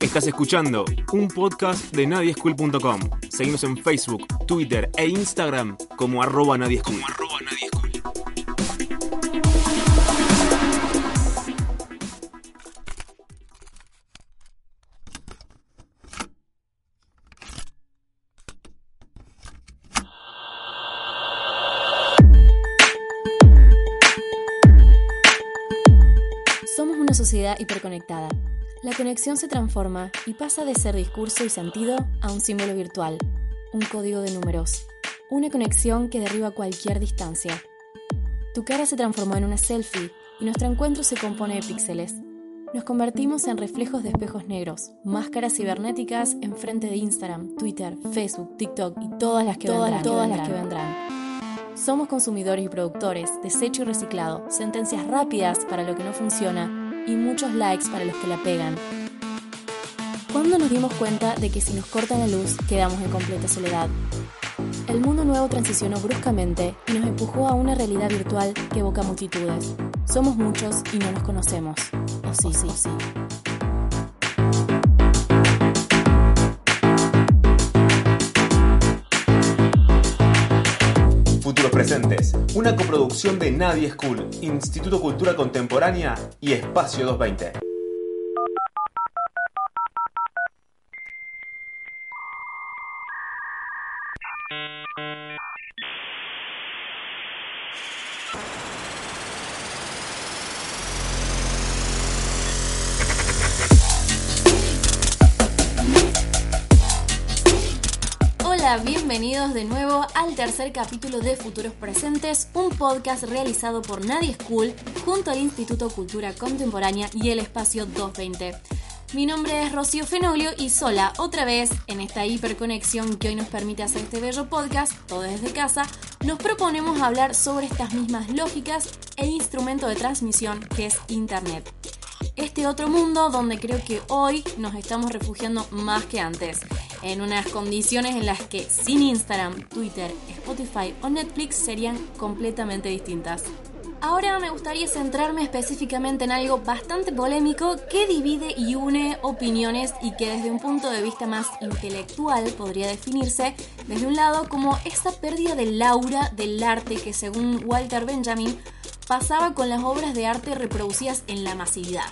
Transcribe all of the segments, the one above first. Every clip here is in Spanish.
Estás escuchando un podcast de nadieschool.com. Seguimos en Facebook, Twitter e Instagram como arroba nadieschool. Hiperconectada. La conexión se transforma y pasa de ser discurso y sentido a un símbolo virtual, un código de números, una conexión que derriba cualquier distancia. Tu cara se transformó en una selfie y nuestro encuentro se compone de píxeles. Nos convertimos en reflejos de espejos negros, máscaras cibernéticas en frente de Instagram, Twitter, Facebook, TikTok y todas las que vendrán. Todas las que vendrán. Somos consumidores y productores, desecho y reciclado, sentencias rápidas para lo que no funciona y muchos likes para los que la pegan. ¿Cuándo nos dimos cuenta de que si nos cortan la luz quedamos en completa soledad? El mundo nuevo transicionó bruscamente y nos empujó a una realidad virtual que evoca multitudes. Somos muchos y no nos conocemos. O sí, sí, sí. Una coproducción de Nadie School, Instituto Cultura Contemporánea y Espacio 220. Hola, bienvenidos de nuevo al tercer capítulo de Futuros Presentes, un podcast realizado por Nadie School junto al Instituto Cultura Contemporánea y el Espacio 220. Mi nombre es Rocío Fenoglio y sola, otra vez, en esta hiperconexión que hoy nos permite hacer este bello podcast, todo desde casa, nos proponemos hablar sobre estas mismas lógicas e instrumento de transmisión que es Internet. Este otro mundo donde creo que hoy nos estamos refugiando más que antes, en unas condiciones en las que sin Instagram, Twitter, Spotify o Netflix serían completamente distintas. Ahora me gustaría centrarme específicamente en algo bastante polémico que divide y une opiniones y que desde un punto de vista más intelectual podría definirse desde un lado como esa pérdida del aura del arte que según Walter Benjamin pasaba con las obras de arte reproducidas en la masividad.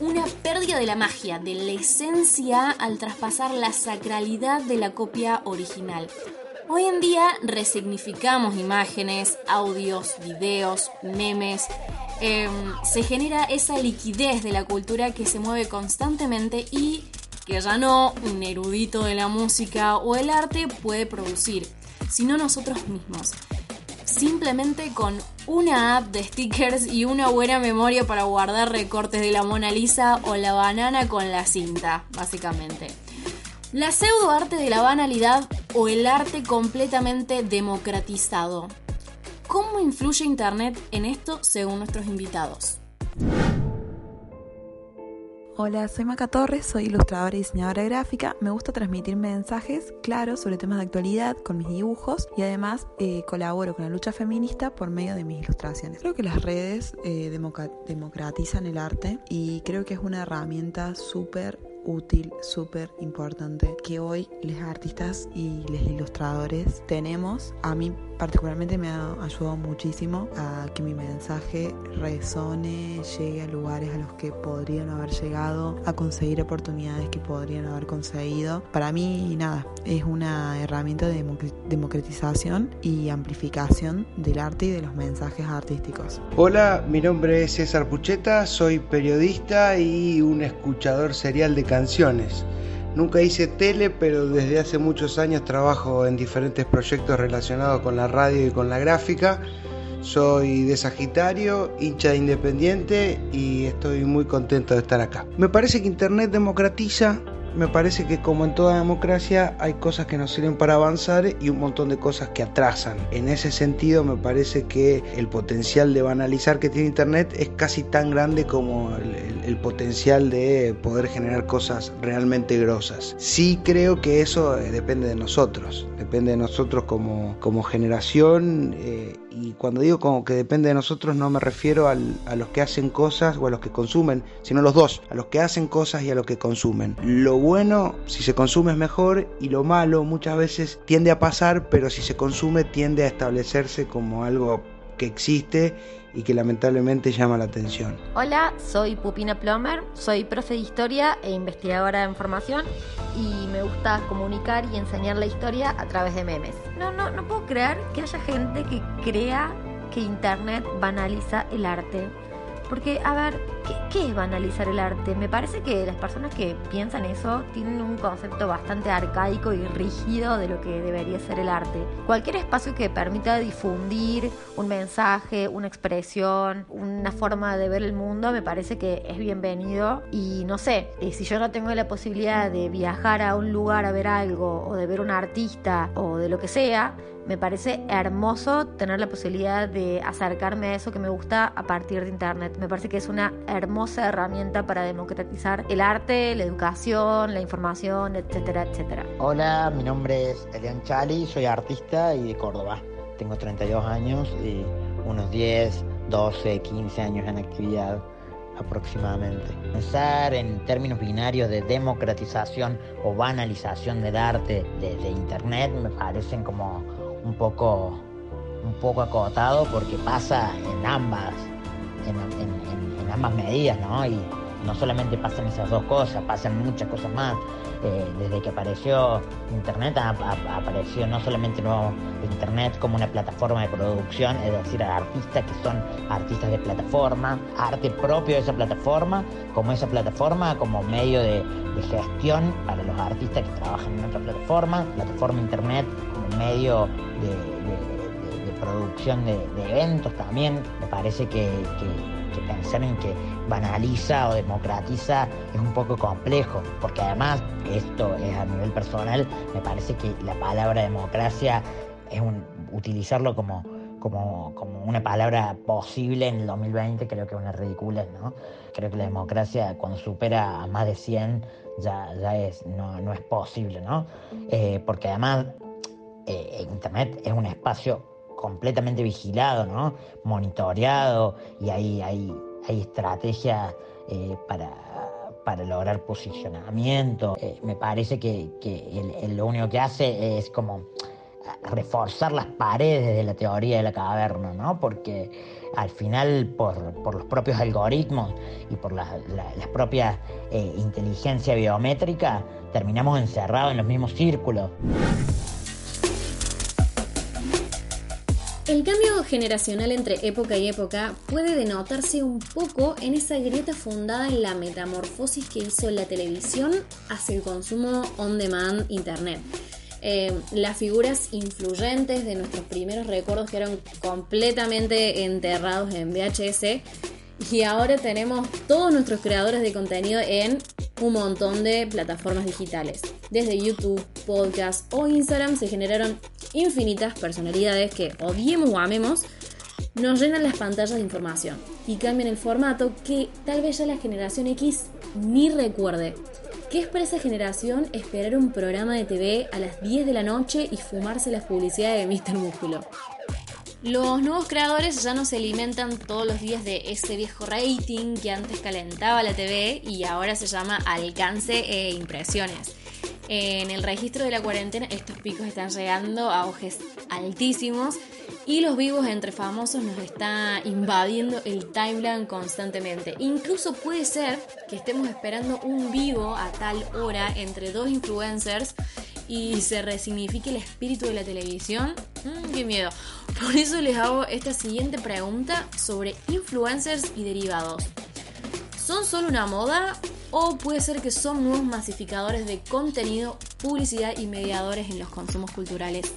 Una pérdida de la magia, de la esencia al traspasar la sacralidad de la copia original. Hoy en día resignificamos imágenes, audios, videos, memes. Eh, se genera esa liquidez de la cultura que se mueve constantemente y que ya no un erudito de la música o el arte puede producir, sino nosotros mismos. Simplemente con una app de stickers y una buena memoria para guardar recortes de la Mona Lisa o la banana con la cinta, básicamente. La pseudoarte de la banalidad o el arte completamente democratizado. ¿Cómo influye Internet en esto según nuestros invitados? Hola, soy Maca Torres, soy ilustradora y diseñadora gráfica. Me gusta transmitir mensajes claros sobre temas de actualidad con mis dibujos y además eh, colaboro con la lucha feminista por medio de mis ilustraciones. Creo que las redes eh, democratizan el arte y creo que es una herramienta súper útil, súper importante que hoy los artistas y los ilustradores tenemos. A mí particularmente me ha ayudado muchísimo a que mi mensaje resone, llegue a lugares a los que podrían haber llegado, a conseguir oportunidades que podrían haber conseguido. Para mí, nada, es una herramienta de democ- democratización y amplificación del arte y de los mensajes artísticos. Hola, mi nombre es César Pucheta, soy periodista y un escuchador serial de Nunca hice tele, pero desde hace muchos años trabajo en diferentes proyectos relacionados con la radio y con la gráfica. Soy de Sagitario, hincha de Independiente y estoy muy contento de estar acá. Me parece que Internet democratiza me parece que como en toda democracia hay cosas que nos sirven para avanzar y un montón de cosas que atrasan. En ese sentido me parece que el potencial de banalizar que tiene Internet es casi tan grande como el, potencial de poder generar cosas realmente grosas. Sí creo que eso eh, depende de nosotros, depende de nosotros como, como generación. eh, y cuando digo como que depende de nosotros no me refiero a los que hacen cosas o a los que consumen, sino los dos, a los que hacen cosas y a los que consumen. Lo bueno, si se consume es mejor y lo malo muchas veces tiende a pasar, pero si se consume tiende a establecerse como algo que existe y que lamentablemente llama la atención. Hola, soy Pupina Plomer, soy profe de historia e investigadora de información y me gusta comunicar y enseñar la historia a través de memes. No, no, no puedo creer que haya gente que crea que Internet banaliza el arte. Porque, a ver, ¿qué, es banalizar el arte? Me parece que las personas que piensan eso tienen un concepto bastante arcaico y rígido de lo que debería ser el arte. Cualquier espacio que permita difundir un mensaje, una expresión, una forma de ver el mundo, me parece que es bienvenido. Y no sé, eh, si yo no tengo la posibilidad de viajar a un lugar a ver algo, o de ver un artista, o de lo que sea, me parece hermoso tener la posibilidad de acercarme a eso que me gusta a partir de Internet. Me parece que es una hermosa herramienta para democratizar el arte, la educación, la información, etcétera, etcétera. Hola, mi nombre es Elian Chali, soy artista y de Córdoba. Tengo 32 años y unos 10, 12, 15 años en actividad aproximadamente. Pensar en términos binarios de democratización o banalización del arte desde Internet me parecen como un poco, un poco acotado porque pasa en ambas, en, ambas medidas, ¿no? Y no solamente pasan esas dos cosas, pasan muchas cosas más. Eh, desde que apareció Internet, apareció no solamente nuevo Internet como una plataforma de producción, es decir, artistas que son artistas de plataforma, arte propio de esa plataforma, como esa plataforma como medio de, de gestión para los artistas que trabajan en otra plataforma, plataforma Internet medio de, producción de, eventos también. Me parece que, pensar en que banaliza o democratiza es un poco complejo, porque además, esto es a nivel personal, me parece que la palabra democracia es un, utilizarlo como, como, como, una palabra posible en el 2020 creo que es una ridícula, ¿no? Creo que la democracia cuando supera a más de 100 ya, ya es, no, no es posible, ¿no? Eh, porque además eh, Internet es un espacio completamente vigilado, ¿no? monitoreado y hay, hay, hay estrategias eh, para, lograr posicionamiento. Eh, me parece que, lo único que hace es como reforzar las paredes de la teoría de la caverna, ¿no? Porque al final, por, los propios algoritmos y por las propias inteligencia biométrica, terminamos encerrados en los mismos círculos. El cambio generacional entre época y época puede denotarse un poco en esa grieta fundada en la metamorfosis que hizo la televisión hacia el consumo on demand internet. Eh, las figuras influyentes de nuestros primeros recuerdos quedaron completamente enterrados en VHS y ahora tenemos todos nuestros creadores de contenido en un montón de plataformas digitales. Desde YouTube, podcast o Instagram se generaron infinitas personalidades que, odiemos o amemos, nos llenan las pantallas de información y cambian el formato que tal vez ya la generación X ni recuerde. ¿Qué es para esa generación esperar un programa de TV a las 10 de la noche y fumarse las publicidades de Mr. Músculo? Los nuevos creadores ya no se alimentan todos los días de ese viejo rating que antes calentaba la TV y ahora se llama alcance e impresiones. En el registro de la cuarentena estos picos están llegando a auges altísimos y los vivos entre famosos nos está invadiendo el timeline constantemente. Incluso puede ser que estemos esperando un vivo a tal hora entre dos influencers y se resignifique el espíritu de la televisión. Mm, ¡Qué miedo! Por eso les hago esta siguiente pregunta sobre influencers y derivados. ¿Son solo una moda o puede ser que son nuevos masificadores de contenido, publicidad y mediadores en los consumos culturales?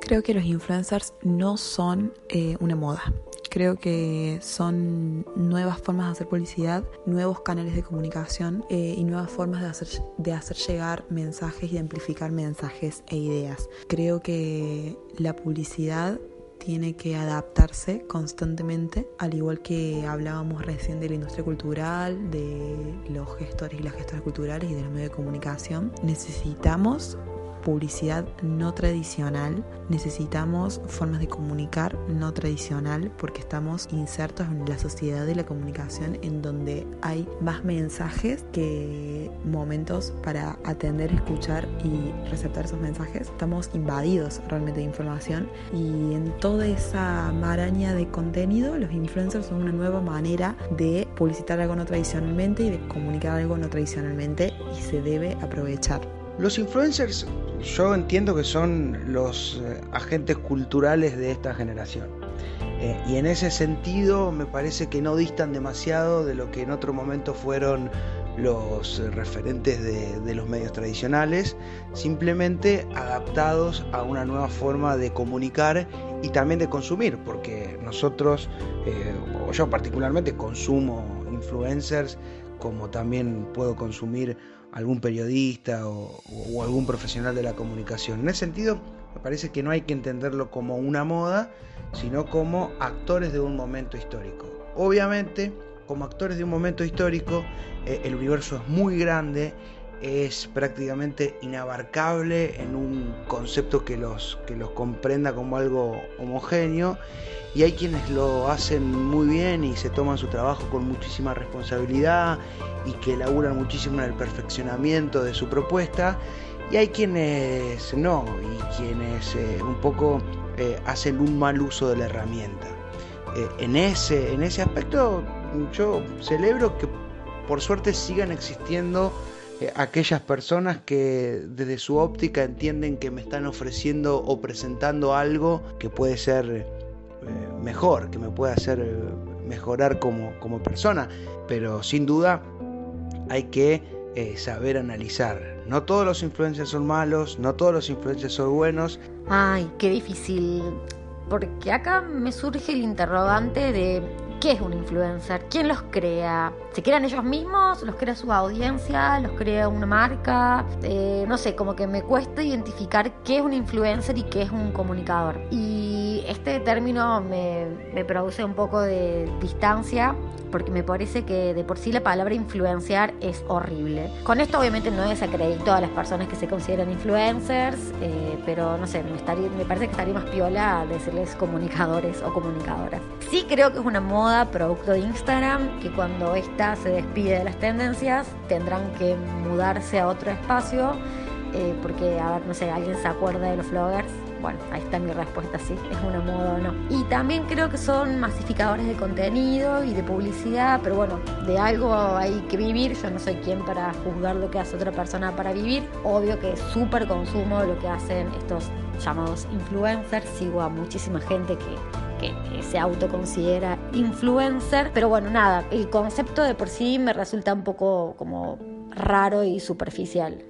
Creo que los influencers no son eh, una moda. Creo que son nuevas formas de hacer publicidad, nuevos canales de comunicación eh, y nuevas formas de hacer, de hacer llegar mensajes y amplificar mensajes e ideas. Creo que la publicidad tiene que adaptarse constantemente, al igual que hablábamos recién de la industria cultural, de los gestores y las gestoras culturales y de los medios de comunicación. Necesitamos publicidad no tradicional, necesitamos formas de comunicar no tradicional porque estamos insertos en la sociedad de la comunicación en donde hay más mensajes que momentos para atender, escuchar y receptar esos mensajes. Estamos invadidos realmente de información y en toda esa maraña de contenido los influencers son una nueva manera de publicitar algo no tradicionalmente y de comunicar algo no tradicionalmente y se debe aprovechar. Los influencers yo entiendo que son los eh, agentes culturales de esta generación. Eh, y en ese sentido me parece que no distan demasiado de lo que en otro momento fueron los referentes de, los medios tradicionales, simplemente adaptados a una nueva forma de comunicar y también de consumir, porque nosotros, eh, o yo particularmente, consumo influencers como también puedo consumir algún periodista o, algún profesional de la comunicación. En ese sentido, me parece que no hay que entenderlo como una moda, sino como actores de un momento histórico. Obviamente, como actores de un momento histórico, eh, el universo es muy grande es prácticamente inabarcable en un concepto que los, que los comprenda como algo homogéneo y hay quienes lo hacen muy bien y se toman su trabajo con muchísima responsabilidad y que laburan muchísimo en el perfeccionamiento de su propuesta y hay quienes no y quienes eh, un poco eh, hacen un mal uso de la herramienta. Eh, en, ese, en ese aspecto yo celebro que por suerte sigan existiendo aquellas personas que desde su óptica entienden que me están ofreciendo o presentando algo que puede ser eh, mejor, que me puede hacer eh, mejorar como, como, persona. Pero sin duda hay que saber analizar. No todos los influencers son malos, no todos los influencers son buenos. Ay, qué difícil. Porque acá me surge el interrogante de ¿Qué es un influencer? ¿Quién los crea? ¿Se crean ellos mismos? ¿Los crea su audiencia? ¿Los crea una marca? Eh, no sé, como que me cuesta identificar qué es un influencer y qué es un comunicador. Y este término me, me produce un poco de distancia porque me parece que de por sí la palabra influenciar es horrible. Con esto obviamente no desacredito a las personas que se consideran influencers, eh, pero no sé, me, estaría, me parece que estaría más piola decirles comunicadores o comunicadoras. Sí creo que es una moda producto de Instagram, que cuando se despide de las tendencias tendrán que mudarse a otro espacio, eh, porque a ver, no sé, ¿alguien se acuerda de los vloggers? Bueno, ahí está mi respuesta, sí, es una moda o no. Y también creo que son masificadores de contenido y de publicidad, pero bueno, de algo hay que vivir. Yo no soy quien para juzgar lo que hace otra persona para vivir. Obvio que es súper consumo lo que hacen estos llamados influencers. Sigo a muchísima gente que, que se autoconsidera influencer. Pero bueno, nada, el concepto de por sí me resulta un poco como raro y superficial.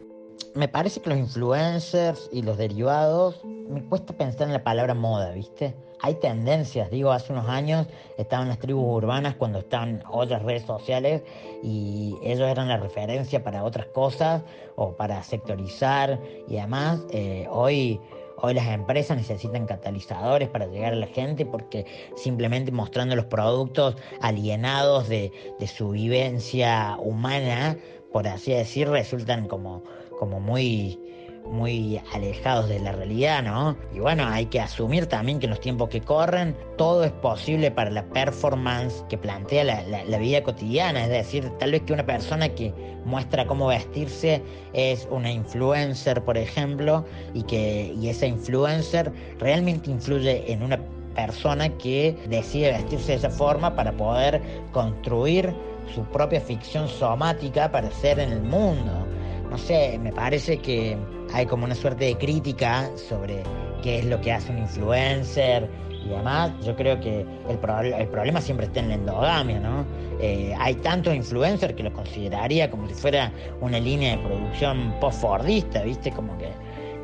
Me parece que los influencers y los derivados me cuesta pensar en la palabra moda, ¿viste? Hay tendencias, digo, hace unos años estaban las tribus urbanas cuando estaban otras redes sociales y ellos eran la referencia para otras cosas o para sectorizar y además eh, hoy Hoy las empresas necesitan catalizadores para llegar a la gente porque simplemente mostrando los productos alienados de, su vivencia humana, por así decir, resultan como, como muy muy alejados de la realidad, ¿no? Y bueno, hay que asumir también que en los tiempos que corren todo es posible para la performance que plantea la, vida cotidiana, es decir, tal vez que una persona que muestra cómo vestirse es una influencer, por ejemplo, y que y esa influencer realmente influye en una persona que decide vestirse de esa forma para poder construir su propia ficción somática para ser en el mundo. No sé, me parece que hay como una suerte de crítica sobre qué es lo que hace un influencer y demás. Yo creo que el, el problema siempre está en la endogamia, ¿no? Eh, hay tantos influencers que lo consideraría como si fuera una línea de producción post-fordista, ¿viste? Como que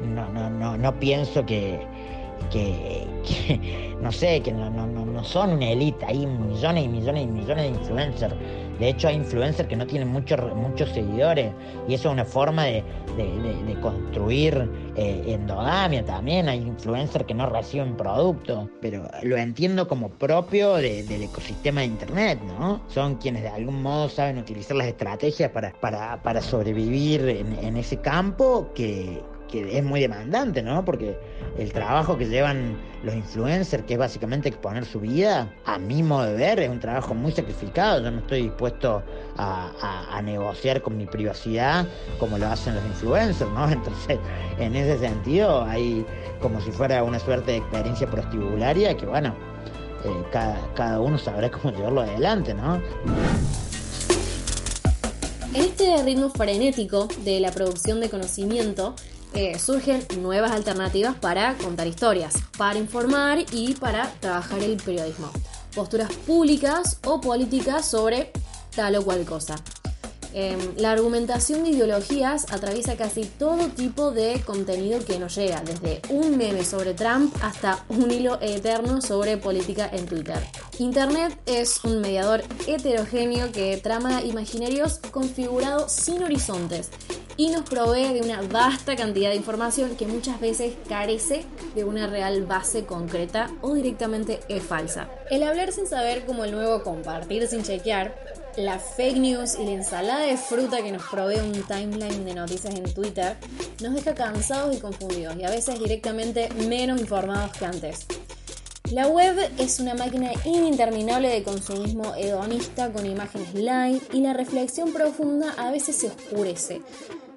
no, no, no, no pienso que, que, no sé, que no, no, no son una élite, hay millones y millones y millones de influencers de hecho, hay influencers que no tienen muchos muchos seguidores y eso es una forma de, construir eh, endogamia también. Hay influencers que no reciben productos, pero lo entiendo como propio del ecosistema de Internet, ¿no? Son quienes de algún modo saben utilizar las estrategias para, para, sobrevivir en, ese campo que, que es muy demandante, ¿no? Porque el trabajo que llevan los influencers, que es básicamente exponer su vida, a mi modo de ver, es un trabajo muy sacrificado. Yo no estoy dispuesto a, negociar con mi privacidad como lo hacen los influencers, ¿no? Entonces, en ese sentido, hay como si fuera una suerte de experiencia prostibularia que, bueno, eh, cada, uno sabrá cómo llevarlo adelante, ¿no? En este ritmo frenético de la producción de conocimiento, eh, surgen nuevas alternativas para contar historias, para informar y para trabajar el periodismo. Posturas públicas o políticas sobre tal o cual cosa. Em, la argumentación de ideologías atraviesa casi todo tipo de contenido que nos llega, desde un meme sobre Trump hasta un hilo eterno sobre política en Twitter. Internet es un mediador heterogéneo que trama imaginarios configurados sin horizontes y nos provee de una vasta cantidad de información que muchas veces carece de una real base concreta o directamente es falsa. El hablar sin saber como el nuevo compartir sin chequear la fake news y la ensalada de fruta que nos provee un timeline de noticias en Twitter nos deja cansados y confundidos y a veces directamente menos informados que antes. La web es una máquina ininterminable de consumismo hedonista con imágenes light y la reflexión profunda a veces se oscurece,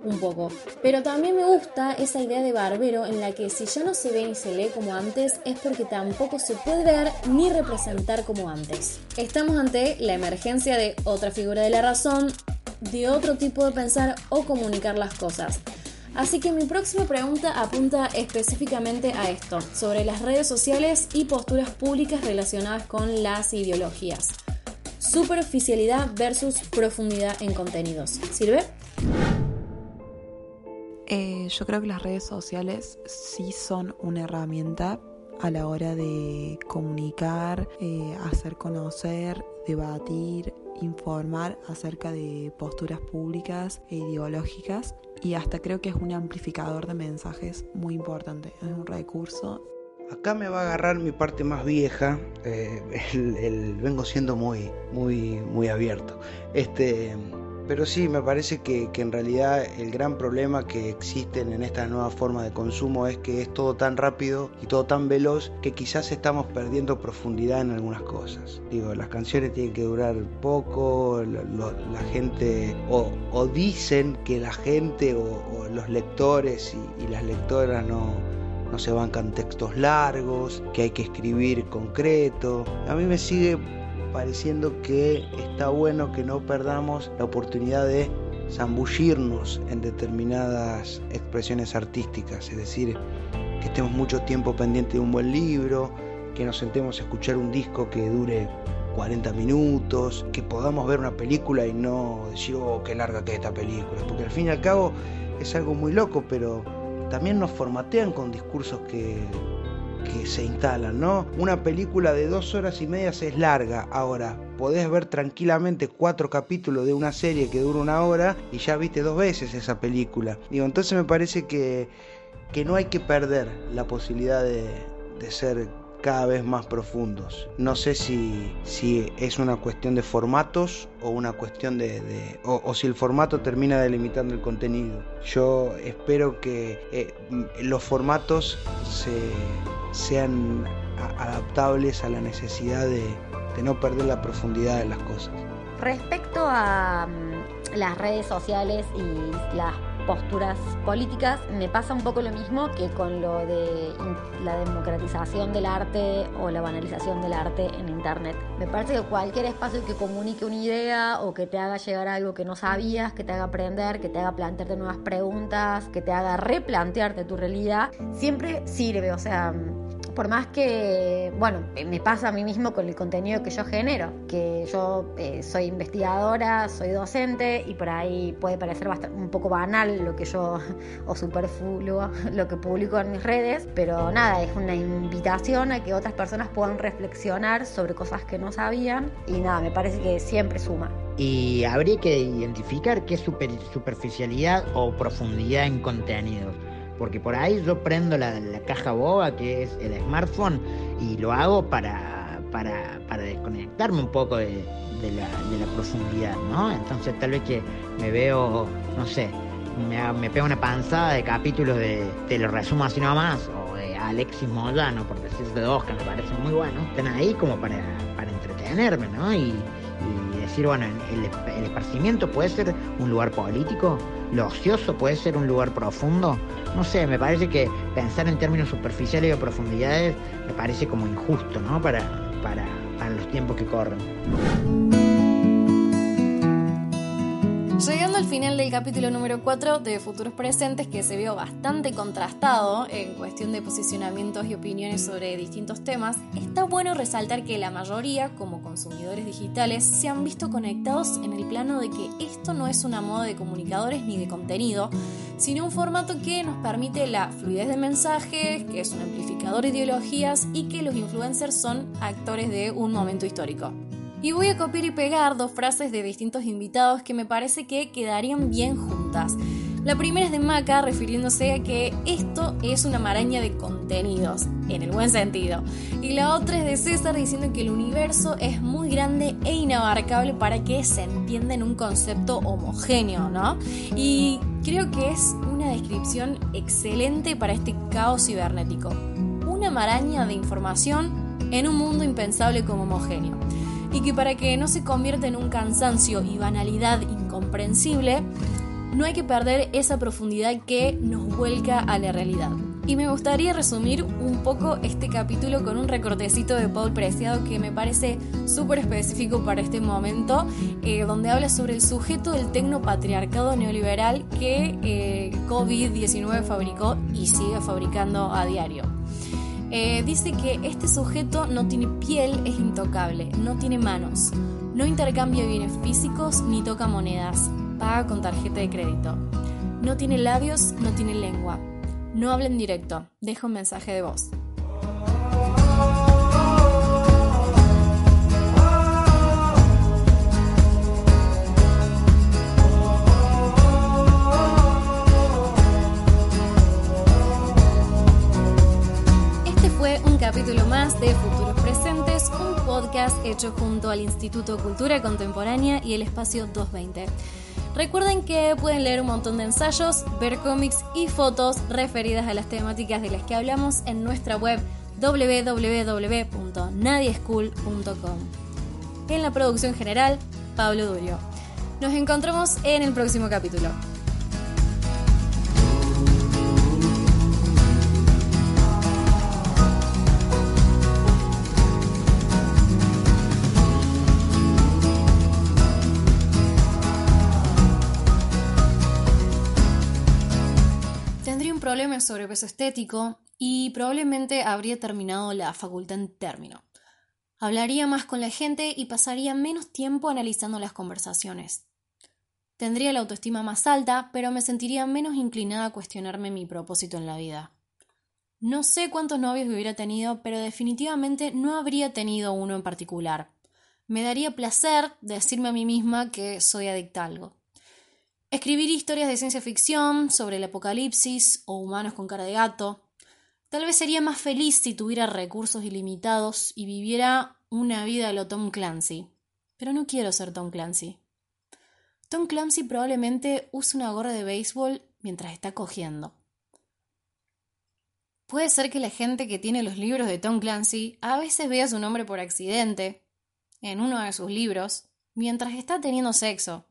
un poco. Pero también me gusta esa idea de barbero en la que si ya no se ve ni se lee como antes es porque tampoco se puede ver ni representar como antes. Estamos ante la emergencia de otra figura de la razón, de otro tipo de pensar o comunicar las cosas. Así que mi próxima pregunta apunta específicamente a esto, sobre las redes sociales y posturas públicas relacionadas con las ideologías. Superficialidad versus profundidad en contenidos. ¿Sirve? Yo creo que las redes sociales sí son una herramienta a la hora de comunicar, eh, hacer conocer, debatir, informar acerca de posturas públicas e ideológicas y hasta creo que es un amplificador de mensajes muy importante, es un recurso. Acá me va a agarrar mi parte más vieja, eh, el, vengo siendo muy, muy, muy abierto. Este, pero sí, me parece que, en realidad el gran problema que existen en esta nueva forma de consumo es que es todo tan rápido y todo tan veloz que quizás estamos perdiendo profundidad en algunas cosas. Digo, las canciones tienen que durar poco, la gente, o, dicen que la gente o, los lectores y, y las lectoras no, no se bancan textos largos, que hay que escribir concreto. A mí me sigue pareciendo que está bueno que no perdamos la oportunidad de zambullirnos en determinadas expresiones artísticas, es decir, que estemos mucho tiempo pendiente de un buen libro, que nos sentemos a escuchar un disco que dure 40 minutos, que podamos ver una película y no decir, oh, qué larga que es esta película, porque al fin y al cabo es algo muy loco, pero también nos formatean con discursos que que se instalan, ¿no? Una película de dos horas y media es larga, ahora podés ver tranquilamente cuatro capítulos de una serie que dura una hora y ya viste dos veces esa película. Digo, entonces me parece que, que no hay que perder la posibilidad de, de ser cada vez más profundos. No sé si, si es una cuestión de formatos o una cuestión de... o, si el formato termina delimitando el contenido. Yo espero que eh, los formatos sean adaptables a la necesidad de, no perder la profundidad de las cosas. Respecto a mm, las redes sociales y las posturas políticas, me pasa un poco lo mismo que con lo de la democratización del arte o la banalización del arte en Internet. Me parece que cualquier espacio que comunique una idea o que te haga llegar algo que no sabías, que te haga aprender, que te haga plantearte nuevas preguntas, que te haga replantearte tu realidad, siempre sirve. O sea, por más que, bueno, me pasa a mí mismo con el contenido que yo genero, que yo eh, soy investigadora, soy docente y por ahí puede parecer un poco banal lo que yo, o superfluo, lo que publico en mis redes, pero nada, es una invitación a que otras personas puedan reflexionar sobre cosas que no sabían y nada, me parece que siempre suma. Y habría que identificar qué es superficialidad o profundidad en contenidos porque por ahí yo prendo la, caja boba que es el smartphone y lo hago para, para, desconectarme un poco de, la, profundidad, ¿no? Entonces tal vez que me veo, no sé, me, me pega una panzada de capítulos de, te lo resumo así nomás, o de Alexis Moyano, por decirse dos, que me parecen muy buenos, están ahí como para, para entretenerme, ¿no? Y decir, bueno, el, esparcimiento puede ser un lugar político, lo ocioso puede ser un lugar profundo. No sé, me parece que pensar en términos superficiales y de profundidades me parece como injusto, ¿no? Para, para, para los tiempos que corren. Llegando al final del capítulo número 4 de Futuros Presentes, que se vio bastante contrastado en cuestión de posicionamientos y opiniones sobre distintos temas, está bueno resaltar que la mayoría, como consumidores digitales, se han visto conectados en el plano de que esto no es una moda de comunicadores ni de contenido, sino un formato que nos permite la fluidez de mensajes, que es un amplificador de ideologías y que los influencers son actores de un momento histórico. Y voy a copiar y pegar dos frases de distintos invitados que me parece que quedarían bien juntas. La primera es de Maca refiriéndose a que esto es una maraña de contenidos, en el buen sentido. Y la otra es de César diciendo que el universo es muy grande e inabarcable para que se entienda en un concepto homogéneo, ¿no? Y creo que es una descripción excelente para este caos cibernético. Una maraña de información en un mundo impensable como homogéneo y que para que no se convierta en un cansancio y banalidad incomprensible, no hay que perder esa profundidad que nos vuelca a la realidad. Y me gustaría resumir un poco este capítulo con un recortecito de Paul Preciado que me parece súper específico para este momento, eh, donde habla sobre el sujeto del tecnopatriarcado neoliberal que eh, COVID-19 fabricó y sigue fabricando a diario. Eh, dice que este sujeto no tiene piel, es intocable, no tiene manos, no intercambia bienes físicos ni toca monedas, paga con tarjeta de crédito. No tiene labios, no tiene lengua. No habla en directo, deja un mensaje de voz. Más de Futuros Presentes, un podcast hecho junto al Instituto Cultura Contemporánea y el Espacio 220. Recuerden que pueden leer un montón de ensayos, ver cómics y fotos referidas a las temáticas de las que hablamos en nuestra web www.nadieschool.com. En la producción general, Pablo Durio. Nos encontramos en el próximo capítulo. De sobrepeso estético y probablemente habría terminado la facultad en término. Hablaría más con la gente y pasaría menos tiempo analizando las conversaciones. Tendría la autoestima más alta, pero me sentiría menos inclinada a cuestionarme mi propósito en la vida. No sé cuántos novios hubiera tenido, pero definitivamente no habría tenido uno en particular. Me daría placer decirme a mí misma que soy adicta a algo. Escribir historias de ciencia ficción sobre el apocalipsis o humanos con cara de gato. Tal vez sería más feliz si tuviera recursos ilimitados y viviera una vida a lo Tom Clancy. Pero no quiero ser Tom Clancy. Tom Clancy probablemente use una gorra de béisbol mientras está cogiendo. Puede ser que la gente que tiene los libros de Tom Clancy a veces vea su nombre por accidente en uno de sus libros mientras está teniendo sexo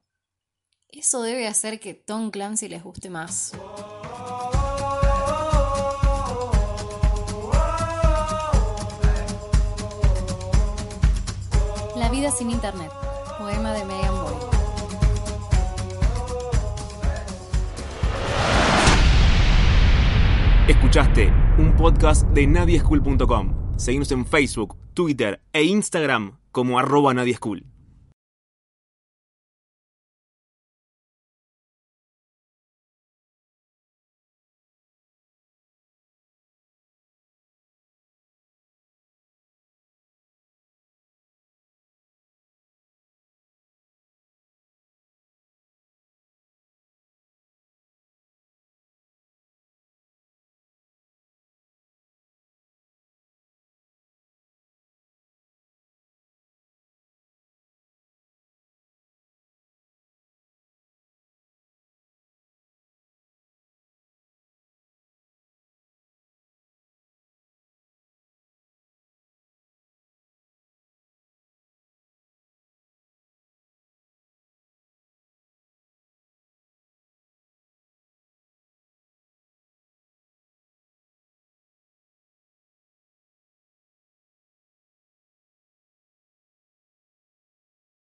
eso debe hacer que Tom Clancy les guste más. La vida sin internet, poema de Megan Boy. Escuchaste un podcast de nadieschool.com. Seguimos en Facebook, Twitter e Instagram como arroba nadieschool.